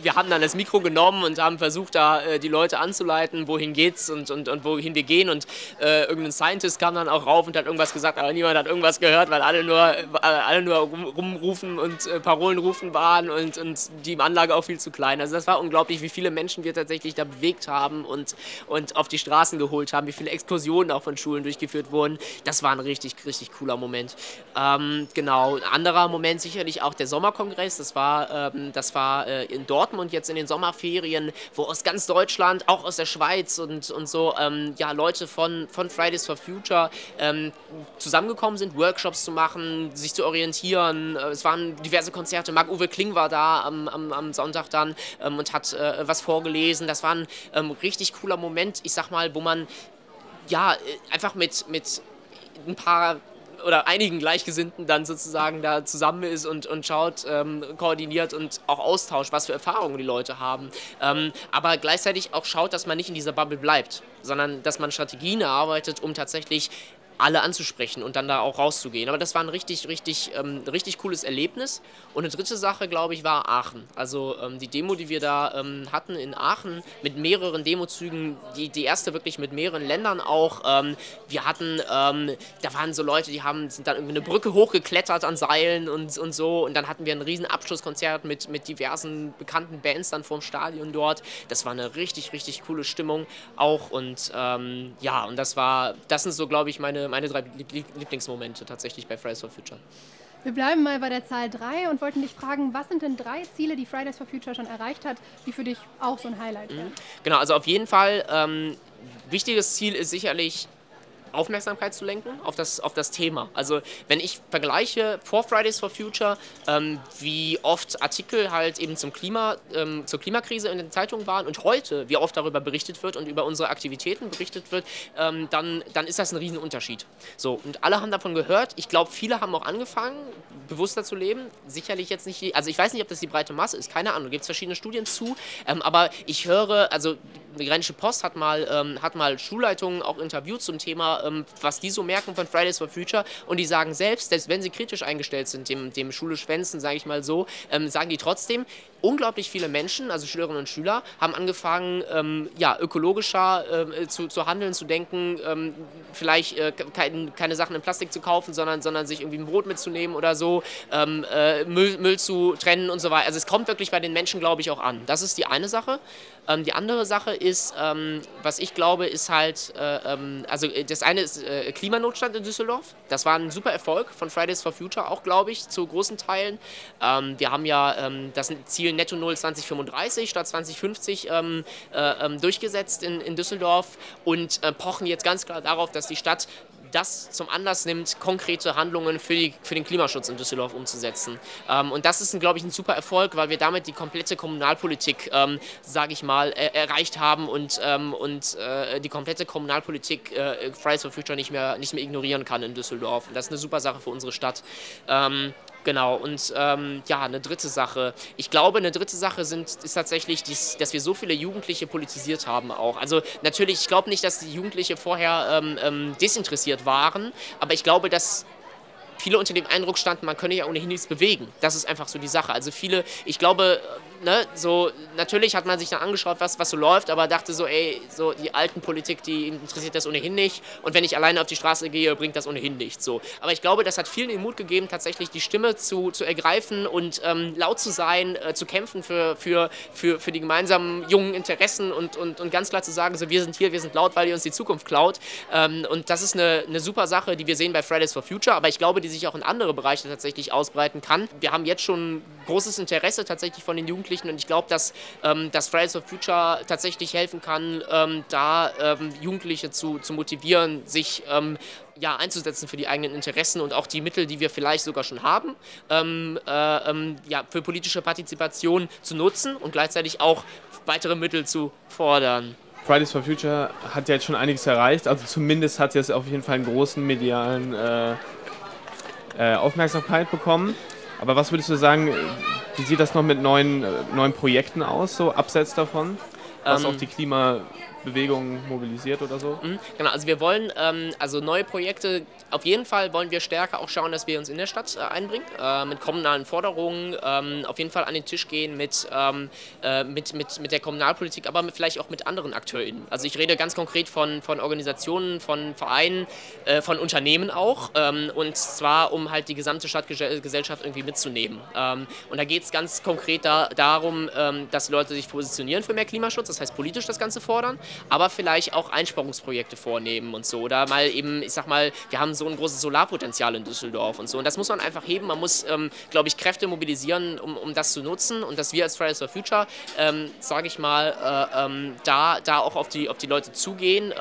wir haben dann das Mikro genommen und haben versucht, da äh, die Leute anzuleiten, wohin geht's und, und, und wohin wir gehen. Und äh, irgendein Scientist kam dann auch rauf und hat irgendwas gesagt, aber niemand hat irgendwas gehört, weil alle nur, äh, alle nur rum, rumrufen und äh, Parolen rufen waren und, und die Anlage auch viel zu klein. Also das war unglaublich, wie viele Menschen wir tatsächlich da bewegt haben und, und auf die Straßen geholt haben, wie viele Explosionen auch von Schulen durchgeführt wurden. Das war ein richtig, richtig cooler Moment. Ähm, genau, ein anderer Moment sicherlich auch der Sommerkongress. Das war, ähm, das war äh, in Dortmund Dortmund jetzt in den Sommerferien, wo aus ganz Deutschland, auch aus der Schweiz und, und so, ähm, ja, Leute von, von Fridays for Future ähm, zusammengekommen sind, Workshops zu machen, sich zu orientieren. Äh, es waren diverse Konzerte. Marc-Uwe Kling war da am, am, am Sonntag dann ähm, und hat äh, was vorgelesen. Das war ein ähm, richtig cooler Moment, ich sag mal, wo man ja äh, einfach mit, mit ein paar oder einigen Gleichgesinnten dann sozusagen da zusammen ist und, und schaut, ähm, koordiniert und auch austauscht, was für Erfahrungen die Leute haben. Ähm, aber gleichzeitig auch schaut, dass man nicht in dieser Bubble bleibt, sondern dass man Strategien erarbeitet, um tatsächlich alle anzusprechen und dann da auch rauszugehen. Aber das war ein richtig, richtig, ähm, richtig cooles Erlebnis. Und eine dritte Sache, glaube ich, war Aachen. Also ähm, die Demo, die wir da ähm, hatten in Aachen mit mehreren Demozügen, die, die erste wirklich mit mehreren Ländern auch. Ähm, wir hatten, ähm, da waren so Leute, die haben, sind dann irgendwie eine Brücke hochgeklettert an Seilen und, und so. Und dann hatten wir ein riesen Abschlusskonzert mit, mit diversen bekannten Bands dann vorm Stadion dort. Das war eine richtig, richtig coole Stimmung auch. Und ähm, ja, und das war, das sind so, glaube ich, meine meine, drei Lieblingsmomente tatsächlich bei Fridays for Future. Wir bleiben mal bei der Zahl 3 und wollten dich fragen, was sind denn drei Ziele, die Fridays for Future schon erreicht hat, die für dich auch so ein Highlight sind? Mhm. Genau, also auf jeden Fall, ähm, wichtiges Ziel ist sicherlich Aufmerksamkeit zu lenken auf das, auf das Thema. Also wenn ich vergleiche vor Fridays for Future, ähm, wie oft Artikel halt eben zum Klima, ähm, zur Klimakrise in den Zeitungen waren und heute, wie oft darüber berichtet wird und über unsere Aktivitäten berichtet wird, ähm, dann, dann ist das ein Riesenunterschied. So, und alle haben davon gehört. Ich glaube, viele haben auch angefangen, bewusster zu leben. Sicherlich jetzt nicht, also ich weiß nicht, ob das die breite Masse ist, keine Ahnung, gibt es verschiedene Studien zu, ähm, aber ich höre, also die Rheinische Post hat mal, ähm, hat mal Schulleitungen auch interviewt zum Thema, ähm, was die so merken von Fridays for Future und die sagen selbst, selbst wenn sie kritisch eingestellt sind, dem, dem Schule schwänzen, sage ich mal so, ähm, sagen die trotzdem, unglaublich viele Menschen, also Schülerinnen und Schüler, haben angefangen, ähm, ja, ökologischer äh, zu, zu handeln, zu denken, ähm, vielleicht äh, kein, keine Sachen in Plastik zu kaufen, sondern, sondern sich irgendwie ein Brot mitzunehmen oder so, ähm, äh, Müll, Müll zu trennen und so weiter. Also es kommt wirklich bei den Menschen, glaube ich, auch an. Das ist die eine Sache. Ähm, die andere Sache ist, ähm, was ich glaube, ist halt, äh, ähm, also äh, das eine ist äh, Klimanotstand in Düsseldorf. Das war ein super Erfolg von Fridays for Future, auch glaube ich, zu großen Teilen. Ähm, wir haben ja ähm, das Ziel Netto Null 2035 statt 2050 ähm, äh, durchgesetzt in, in Düsseldorf und äh, pochen jetzt ganz klar darauf, dass die Stadt das zum Anlass nimmt, konkrete Handlungen für, die, für den Klimaschutz in Düsseldorf umzusetzen. Ähm, und das ist, glaube ich, ein super Erfolg, weil wir damit die komplette Kommunalpolitik, ähm, sage ich mal, er erreicht haben und, ähm, und äh, die komplette Kommunalpolitik äh, Fridays for Future nicht mehr, nicht mehr ignorieren kann in Düsseldorf. Und das ist eine super Sache für unsere Stadt. Ähm, Genau, und ähm, ja, eine dritte Sache. Ich glaube, eine dritte Sache sind, ist tatsächlich, dies, dass wir so viele Jugendliche politisiert haben auch. Also natürlich, ich glaube nicht, dass die Jugendliche vorher ähm, ähm, desinteressiert waren, aber ich glaube, dass viele unter dem Eindruck standen, man könne ja ohnehin nichts bewegen. Das ist einfach so die Sache. Also viele, ich glaube, ne, so natürlich hat man sich dann angeschaut, was, was so läuft, aber dachte so, ey, so die alten Politik, die interessiert das ohnehin nicht. Und wenn ich alleine auf die Straße gehe, bringt das ohnehin nichts. So. Aber ich glaube, das hat vielen den Mut gegeben, tatsächlich die Stimme zu, zu ergreifen und ähm, laut zu sein, äh, zu kämpfen für, für, für, für die gemeinsamen jungen Interessen und, und, und ganz klar zu sagen, so wir sind hier, wir sind laut, weil ihr uns die Zukunft klaut. Ähm, und das ist eine, eine super Sache, die wir sehen bei Fridays for Future, aber ich glaube, die sich auch in andere Bereiche tatsächlich ausbreiten kann. Wir haben jetzt schon großes Interesse tatsächlich von den Jugendlichen und ich glaube, dass, ähm, dass Fridays for Future tatsächlich helfen kann, ähm, da ähm, Jugendliche zu, zu motivieren, sich ähm, ja, einzusetzen für die eigenen Interessen und auch die Mittel, die wir vielleicht sogar schon haben, ähm, äh, ähm, ja, für politische Partizipation zu nutzen und gleichzeitig auch weitere Mittel zu fordern. Fridays for Future hat ja jetzt schon einiges erreicht, also zumindest hat es auf jeden Fall einen großen medialen äh, äh, Aufmerksamkeit bekommen. Aber was würdest du sagen, wie sieht das noch mit neuen, äh, neuen Projekten aus, so abseits davon? Was ähm, auch die Klima Bewegung mobilisiert oder so? Mhm, genau, also wir wollen ähm, also neue Projekte, auf jeden Fall wollen wir stärker auch schauen, dass wir uns in der Stadt äh, einbringen, äh, mit kommunalen Forderungen, ähm, auf jeden Fall an den Tisch gehen mit, ähm, äh, mit, mit, mit der Kommunalpolitik, aber mit, vielleicht auch mit anderen AkteurInnen. Also ich rede ganz konkret von, von Organisationen, von Vereinen, äh, von Unternehmen auch ähm, und zwar um halt die gesamte Stadtgesellschaft irgendwie mitzunehmen. Ähm, und da geht es ganz konkret da, darum, ähm, dass Leute sich positionieren für mehr Klimaschutz, das heißt politisch das Ganze fordern, aber vielleicht auch Einsparungsprojekte vornehmen und so. Oder mal eben, ich sag mal, wir haben so ein großes Solarpotenzial in Düsseldorf und so. Und das muss man einfach heben. Man muss, ähm, glaube ich, Kräfte mobilisieren, um, um das zu nutzen. Und dass wir als Fridays for Future, ähm, sage ich mal, äh, ähm, da, da auch auf die, auf die Leute zugehen.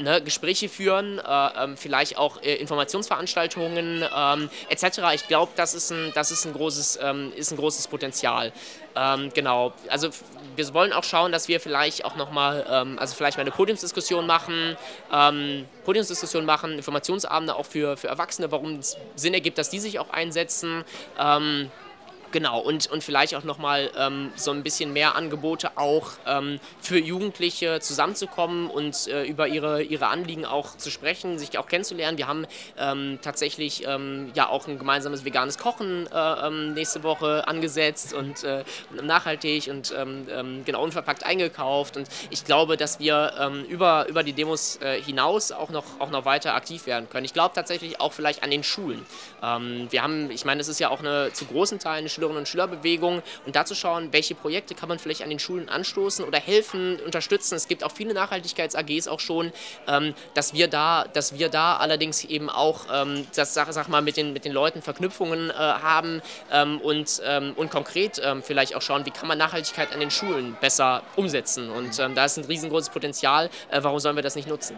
Ne, Gespräche führen, äh, ähm, vielleicht auch äh, Informationsveranstaltungen ähm, etc. Ich glaube, das, ist ein, das ist, ein großes, ähm, ist ein großes Potenzial. Genau, also wir wollen auch schauen, dass wir vielleicht auch nochmal, ähm, also vielleicht mal eine Podiumsdiskussion machen, ähm, Podiumsdiskussion machen, Informationsabende auch für, für Erwachsene, warum es Sinn ergibt, dass die sich auch einsetzen. Ähm, Genau, und, und vielleicht auch nochmal ähm, so ein bisschen mehr Angebote auch ähm, für Jugendliche zusammenzukommen und äh, über ihre, ihre Anliegen auch zu sprechen, sich auch kennenzulernen. Wir haben ähm, tatsächlich ähm, ja auch ein gemeinsames veganes Kochen äh, ähm, nächste Woche angesetzt und äh, nachhaltig und ähm, genau unverpackt eingekauft. Und ich glaube, dass wir über, über die Demos äh, hinaus auch noch, auch noch weiter aktiv werden können. Ich glaube tatsächlich auch vielleicht an den Schulen. wir haben, ich meine, es ist ja auch eine zu großen Teilen eine Schülerinnen- und Schülerbewegung und dazu schauen, welche Projekte kann man vielleicht an den Schulen anstoßen oder helfen, unterstützen. Es gibt auch viele Nachhaltigkeits-AGs auch schon, ähm, dass, wir da, dass wir da allerdings eben auch, ähm, das, sag, sag, mal, mit den, mit den Leuten Verknüpfungen äh, haben ähm, und, ähm, und konkret ähm, vielleicht auch schauen, wie kann man Nachhaltigkeit an den Schulen besser umsetzen. Und ähm, da ist ein riesengroßes Potenzial. Äh, warum sollen wir das nicht nutzen?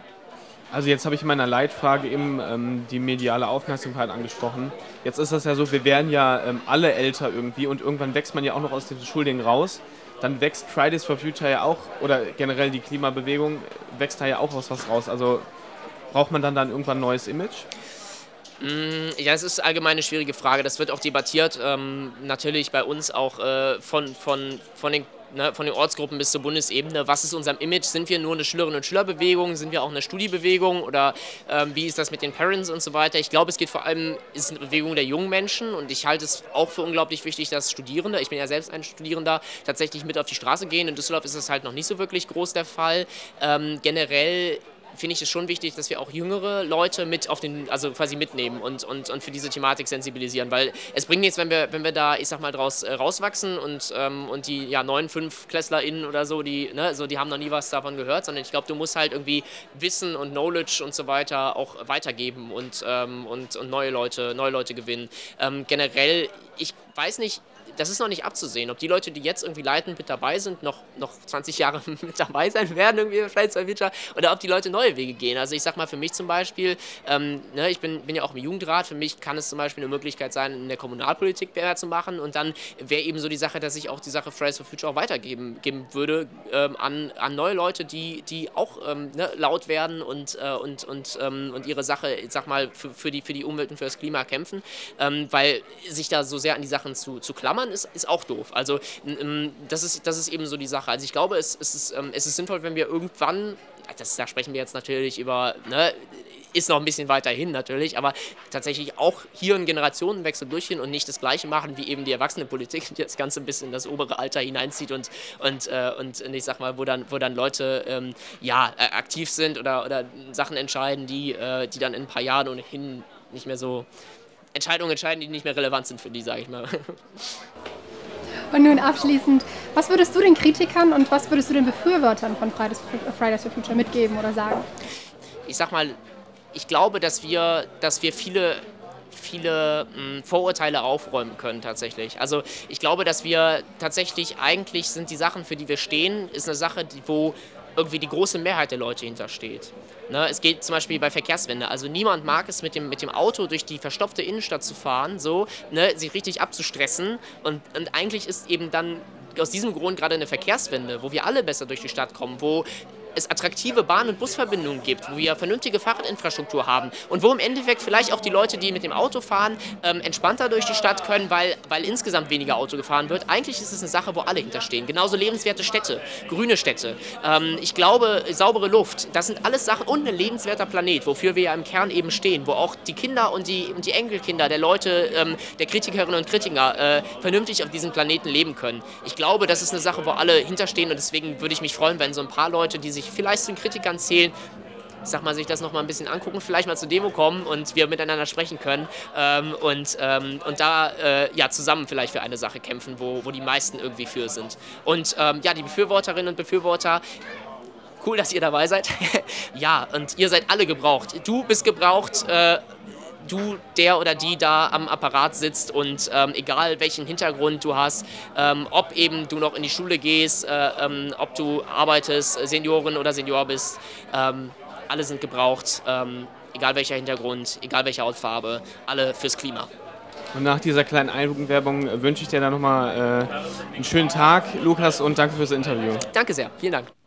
Also jetzt habe ich in meiner Leitfrage eben ähm, die mediale Aufmerksamkeit angesprochen. Jetzt ist das ja so, wir werden ja ähm, alle älter irgendwie und irgendwann wächst man ja auch noch aus dem Schulding raus. Dann wächst Fridays for Future ja auch, oder generell die Klimabewegung, wächst da ja auch aus was raus. Also braucht man dann dann irgendwann ein neues Image? Mm, ja, es ist allgemein eine schwierige Frage. Das wird auch debattiert, ähm, natürlich bei uns auch äh, von, von, von den ne, von den Ortsgruppen bis zur Bundesebene. Was ist unser Image? Sind wir nur eine Schülerinnen- und Schülerbewegung? Sind wir auch eine Studiebewegung? Oder ähm, wie ist das mit den Parents und so weiter? Ich glaube, es geht vor allem, ist eine Bewegung der jungen Menschen und ich halte es auch für unglaublich wichtig, dass Studierende, ich bin ja selbst ein Studierender, tatsächlich mit auf die Straße gehen. In Düsseldorf ist das halt noch nicht so wirklich groß der Fall. Ähm, generell finde ich es schon wichtig, dass wir auch jüngere Leute mit auf den, also quasi mitnehmen und, und, und für diese Thematik sensibilisieren, weil es bringt nichts, wenn wir, wenn wir da, ich sag mal, draus äh, rauswachsen und, ähm, und die ja, neun, fünf KlässlerInnen oder so, die, ne, so, die haben noch nie was davon gehört, sondern ich glaube, du musst halt irgendwie Wissen und Knowledge und so weiter auch weitergeben und, ähm, und, und neue Leute, neue Leute gewinnen. Ähm, generell, ich weiß nicht, das ist noch nicht abzusehen, ob die Leute, die jetzt irgendwie leitend mit dabei sind, noch, noch 20 Jahre mit dabei sein werden, irgendwie vielleicht bei Wirtschaft, oder ob die Leute neue Wege gehen. Also ich sag mal, für mich zum Beispiel, ähm, ne, ich bin, bin ja auch im Jugendrat, für mich kann es zum Beispiel eine Möglichkeit sein, in der Kommunalpolitik mehr zu machen und dann wäre eben so die Sache, dass ich auch die Sache Fridays for Future auch weitergeben geben würde ähm, an, an neue Leute, die, die auch ähm, ne, laut werden und, äh, und, und, ähm, und ihre Sache, ich sag mal, für, für, die, für die Umwelt und für das Klima kämpfen, ähm, weil sich da so sehr an die Sachen zu, zu klammern klammern ist, ist auch doof. Also das ist, das ist eben so die Sache. Also ich glaube, es, es, ist, ähm, es ist sinnvoll, wenn wir irgendwann, das, da sprechen wir jetzt natürlich über, ne, ist noch ein bisschen weiterhin natürlich, aber tatsächlich auch hier einen Generationenwechsel durchführen und nicht das Gleiche machen wie eben die erwachsene Politik, die das Ganze ein bisschen in das obere Alter hineinzieht und, und, äh, und ich sag mal, wo dann, wo dann Leute ähm, ja, äh, aktiv sind oder, oder Sachen entscheiden, die, äh, die dann in ein paar Jahren ohnehin nicht mehr so Entscheidungen entscheiden, die nicht mehr relevant sind für die, sage ich mal. Und nun abschließend, was würdest du den Kritikern und was würdest du den Befürwortern von Fridays for Future mitgeben oder sagen? Ich sag mal, ich glaube, dass wir, dass wir viele viele mh, hm, Vorurteile aufräumen können tatsächlich. Also ich glaube, dass wir tatsächlich eigentlich sind die Sachen, für die wir stehen, ist eine Sache, die, wo irgendwie die große Mehrheit der Leute hintersteht. Ne, es geht zum Beispiel bei Verkehrswende. Also niemand mag es, mit dem, mit dem Auto durch die verstopfte Innenstadt zu fahren, so, ne, sich richtig abzustressen. Und, und eigentlich ist eben dann aus diesem Grund gerade eine Verkehrswende, wo wir alle besser durch die Stadt kommen, wo es attraktive Bahn- und Busverbindungen gibt, wo wir vernünftige Fahrradinfrastruktur haben und wo im Endeffekt vielleicht auch die Leute, die mit dem Auto fahren, ähm, entspannter durch die Stadt können, weil, weil insgesamt weniger Auto gefahren wird. Eigentlich ist es eine Sache, wo alle hinterstehen. Genauso lebenswerte Städte, grüne Städte. Ähm, ich glaube, saubere Luft, das sind alles Sachen und ein lebenswerter Planet, wofür wir ja im Kern eben stehen, wo auch die Kinder und die, und die Enkelkinder der Leute, ähm, der Kritikerinnen und Kritiker äh, vernünftig auf diesem Planeten leben können. Ich glaube, das ist eine Sache, wo alle hinterstehen und deswegen würde ich mich freuen, wenn so ein paar Leute, die sich sich vielleicht zu den Kritikern zählen, ich sag mal, sich das noch mal ein bisschen angucken, vielleicht mal zur Demo kommen und wir miteinander sprechen können ähm, und, ähm, und da äh, ja, zusammen vielleicht für eine Sache kämpfen, wo, wo die meisten irgendwie für sind. Und ähm, ja, die Befürworterinnen und Befürworter, cool, dass ihr dabei seid. ja, und ihr seid alle gebraucht. Du bist gebraucht. Äh, du, der oder die da am Apparat sitzt und ähm, egal welchen Hintergrund du hast, ähm, ob eben du noch in die Schule gehst, äh, ähm, ob du arbeitest, Seniorin oder Senior bist, ähm, alle sind gebraucht, ähm, egal welcher Hintergrund, egal welche Hautfarbe, alle fürs Klima. Und nach dieser kleinen Eigenwerbung wünsche ich dir dann nochmal äh, einen schönen Tag, Lukas, und danke fürs Interview. Danke sehr, vielen Dank.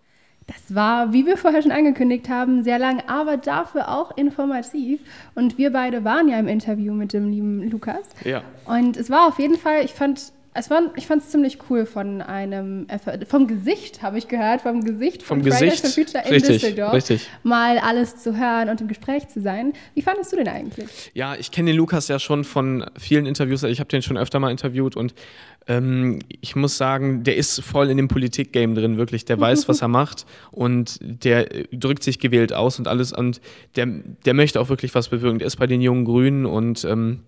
Das war, wie wir vorher schon angekündigt haben, sehr lang, aber dafür auch informativ. Und wir beide waren ja im Interview mit dem lieben Lukas. Ja. Und es war auf jeden Fall, ich fand es war, ich fand es ziemlich cool von einem, vom Gesicht habe ich gehört, vom Gesicht vom von Gesicht, Fridays for Future in richtig, Düsseldorf, richtig. mal alles zu hören und im Gespräch zu sein. Wie fandest du den eigentlich? Ja, ich kenne den Lukas ja schon von vielen Interviews, ich habe den schon öfter mal interviewt und ähm, ich muss sagen, der ist voll in dem Politik-Game drin, wirklich. Der weiß, was er macht und der drückt sich gewählt aus und alles und der, der möchte auch wirklich was bewirken. Der ist bei den jungen Grünen und ähm,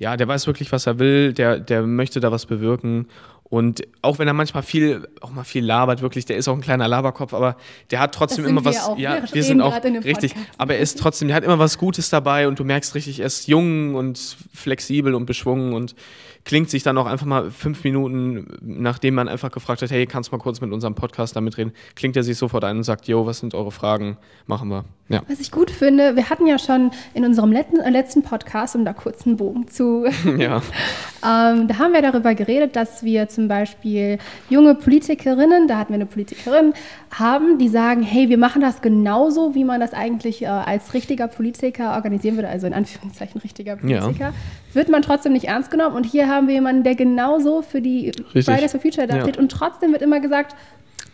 ja, der weiß wirklich, was er will, der, der möchte da was bewirken. Und auch wenn er manchmal viel, auch mal viel labert, wirklich, der ist auch ein kleiner Laberkopf, aber der hat trotzdem immer was. Auch. Ja, wir, wir sind auch richtig. Aber er ist trotzdem, der hat immer was Gutes dabei und du merkst richtig, er ist jung und flexibel und beschwungen und klingt sich dann auch einfach mal fünf Minuten, nachdem man einfach gefragt hat, hey, kannst du mal kurz mit unserem Podcast damit reden, klingt er sich sofort ein und sagt, yo, was sind eure Fragen? Machen wir. Ja. Was ich gut finde, wir hatten ja schon in unserem letzten, äh, letzten Podcast, um da kurz einen Bogen zu, ja. ähm, da haben wir darüber geredet, dass wir zum Beispiel junge Politikerinnen, da hatten wir eine Politikerin, haben, die sagen, hey, wir machen das genauso, wie man das eigentlich äh, als richtiger Politiker organisieren würde, also in Anführungszeichen richtiger Politiker, ja. wird man trotzdem nicht ernst genommen. Und hier haben wir jemanden, der genauso für die Richtig. Fridays for Future da steht. Und trotzdem wird immer gesagt,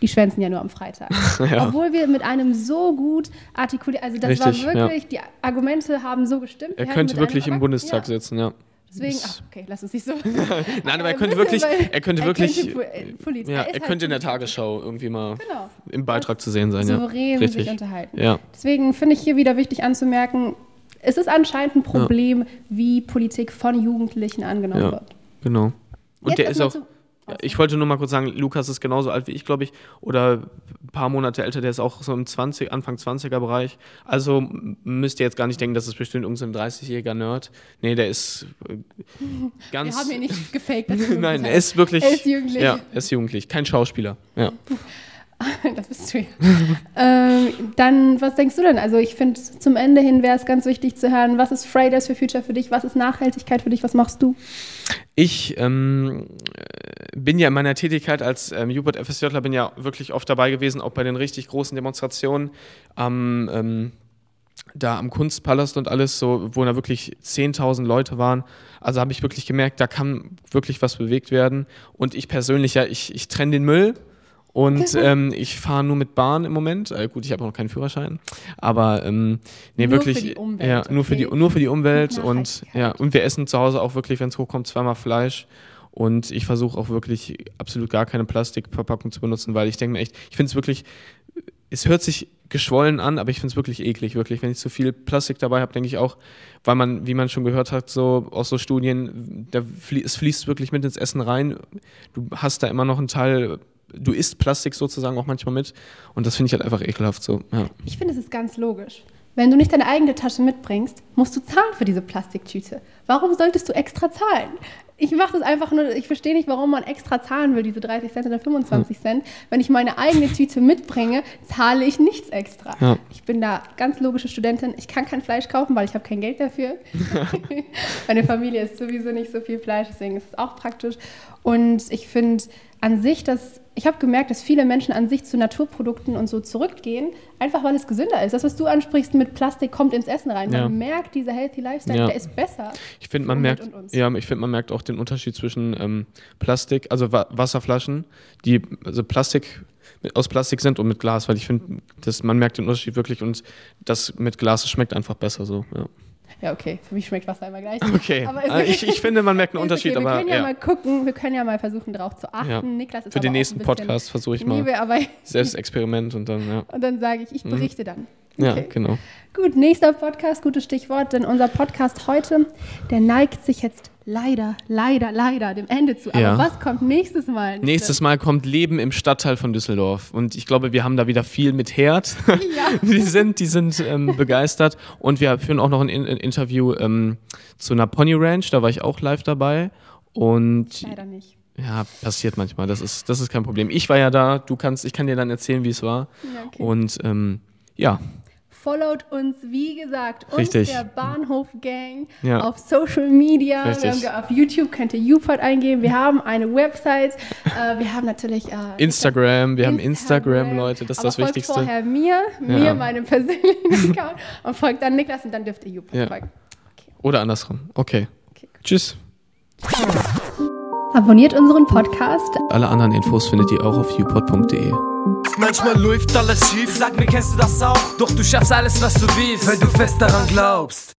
die schwänzen ja nur am Freitag. ja. Obwohl wir mit einem so gut artikuliert, also das Richtig, war wirklich, ja. die Argumente haben so gestimmt. Er könnte wirklich im Bundestag ja. sitzen, ja. Deswegen, ach, okay, lass uns nicht so. Nein, aber er könnte wirklich, er könnte wirklich, könnte, ja, er halt könnte in der Tagesschau irgendwie mal genau. im Beitrag zu sehen sein. Souverän ja. Richtig. sich unterhalten. Ja. Deswegen finde ich hier wieder wichtig anzumerken, es ist anscheinend ein Problem, ja. wie Politik von Jugendlichen angenommen ja, wird. Genau. Und Jetzt der ist auch. Ich wollte nur mal kurz sagen, Lukas ist genauso alt wie ich, glaube ich, oder ein paar Monate älter, der ist auch so im 20, Anfang 20er Bereich. Also müsst ihr jetzt gar nicht denken, das ist bestimmt irgendein so 30-jähriger Nerd. Nee, der ist äh, ganz. Wir haben ihn nicht gefaked. Nein, er ist wirklich. Er ist jugendlich. Ja, er ist jugendlich, kein Schauspieler. Ja. das bist du ja. ähm, dann, was denkst du denn? Also ich finde, zum Ende hin wäre es ganz wichtig zu hören, was ist Fridays for Future für dich? Was ist Nachhaltigkeit für dich? Was machst du? Ich ähm, bin ja in meiner Tätigkeit als ähm, Jubert FSJler bin ja wirklich oft dabei gewesen, auch bei den richtig großen Demonstrationen am ähm, da am Kunstpalast und alles, so, wo da wirklich 10.000 Leute waren. Also habe ich wirklich gemerkt, da kann wirklich was bewegt werden. Und ich persönlich, ja, ich, ich trenne den Müll Und ähm, ich fahre nur mit Bahn im Moment. Äh, gut, ich habe noch keinen Führerschein. Aber ähm, nee, Nur wirklich. für die Umwelt, ja, nur für die, okay. nur für die Umwelt. Und ja, und wir essen zu Hause auch wirklich, wenn es hochkommt, zweimal Fleisch. Und ich versuche auch wirklich absolut gar keine Plastikverpackung zu benutzen, weil ich denke mir echt, ich finde es wirklich, es hört sich geschwollen an, aber ich finde es wirklich eklig, wirklich. Wenn ich zu viel Plastik dabei habe, denke ich auch, weil man, wie man schon gehört hat, so aus so Studien, da flie es fließt wirklich mit ins Essen rein. Du hast da immer noch einen Teil, du isst Plastik sozusagen auch manchmal mit. Und das finde ich halt einfach ekelhaft so. Ja. Ich finde, es ist ganz logisch. Wenn du nicht deine eigene Tasche mitbringst, musst du zahlen für diese Plastiktüte. Warum solltest du extra zahlen? Ich mache das einfach nur, ich verstehe nicht, warum man extra zahlen will, diese 30 Cent oder 25 Cent. Wenn ich meine eigene Tüte mitbringe, zahle ich nichts extra. Ja. Ich bin da ganz logische Studentin. Ich kann kein Fleisch kaufen, weil ich habe kein Geld dafür. Meine Familie isst sowieso nicht so viel Fleisch, deswegen ist es auch praktisch. Und ich finde an sich, dass ich habe gemerkt, dass viele Menschen an sich zu Naturprodukten und so zurückgehen, einfach weil es gesünder ist. Das, was du ansprichst mit Plastik, kommt ins Essen rein. Ja. Man merkt, dieser Healthy Lifestyle, Ja. der ist besser. Ich finde, man merkt, ja, ich finde, man merkt auch den Unterschied zwischen ähm, Plastik, also Wa Wasserflaschen, die also Plastik aus Plastik sind und mit Glas, weil ich finde, dass man merkt den Unterschied wirklich und das mit Glas schmeckt einfach besser so. Ja. Ja, okay. Für mich schmeckt Wasser immer gleich. Okay. Aber Also ich, ich finde, man merkt einen Unterschied, okay. Wir aber können ja, ja. mal gucken, wir können ja mal versuchen, darauf zu achten. Ja. Niklas ist Für den nächsten Podcast versuche ich mal Selbstexperiment und dann, ja. Und dann sage ich, ich Mhm. berichte dann. Ja, Okay. genau. Gut, nächster Podcast, gutes Stichwort, denn unser Podcast heute, der neigt sich jetzt leider, leider, leider dem Ende zu. Aber Ja. was kommt nächstes Mal? Nächstes Mal kommt Leben im Stadtteil von Düsseldorf. Und ich glaube, wir haben da wieder viel mit Herd. die sind, die sind ähm, begeistert. Und wir führen auch noch ein, In- ein Interview ähm, zu einer Pony Ranch. Da war ich auch live dabei. Und Leider nicht. ja, passiert manchmal. Das ist, das ist kein Problem. Ich war ja da. Du kannst, ich kann dir dann erzählen, wie es war. Ja, okay. Und ähm, ja, Followt uns, wie gesagt, uns Richtig. der Bahnhof Gang Ja. auf Social Media. Wir haben, auf YouTube könnt ihr YouPod eingeben. Wir haben eine Website. Äh, wir haben natürlich äh, Instagram. Wir haben Instagram, Leute. Das ist aber das folgt Wichtigste. vorher mir, mir, Ja. meinem persönlichen Account und folgt dann Niklas und dann dürft ihr YouPod Ja. folgen. Oder andersrum. Okay. Tschüss. Abonniert unseren Podcast. Alle anderen Infos findet ihr auch auf upod.de. Manchmal läuft alles schief. Sag mir, kennst du das auch? Doch du schaffst alles, was du willst, weil du fest daran glaubst.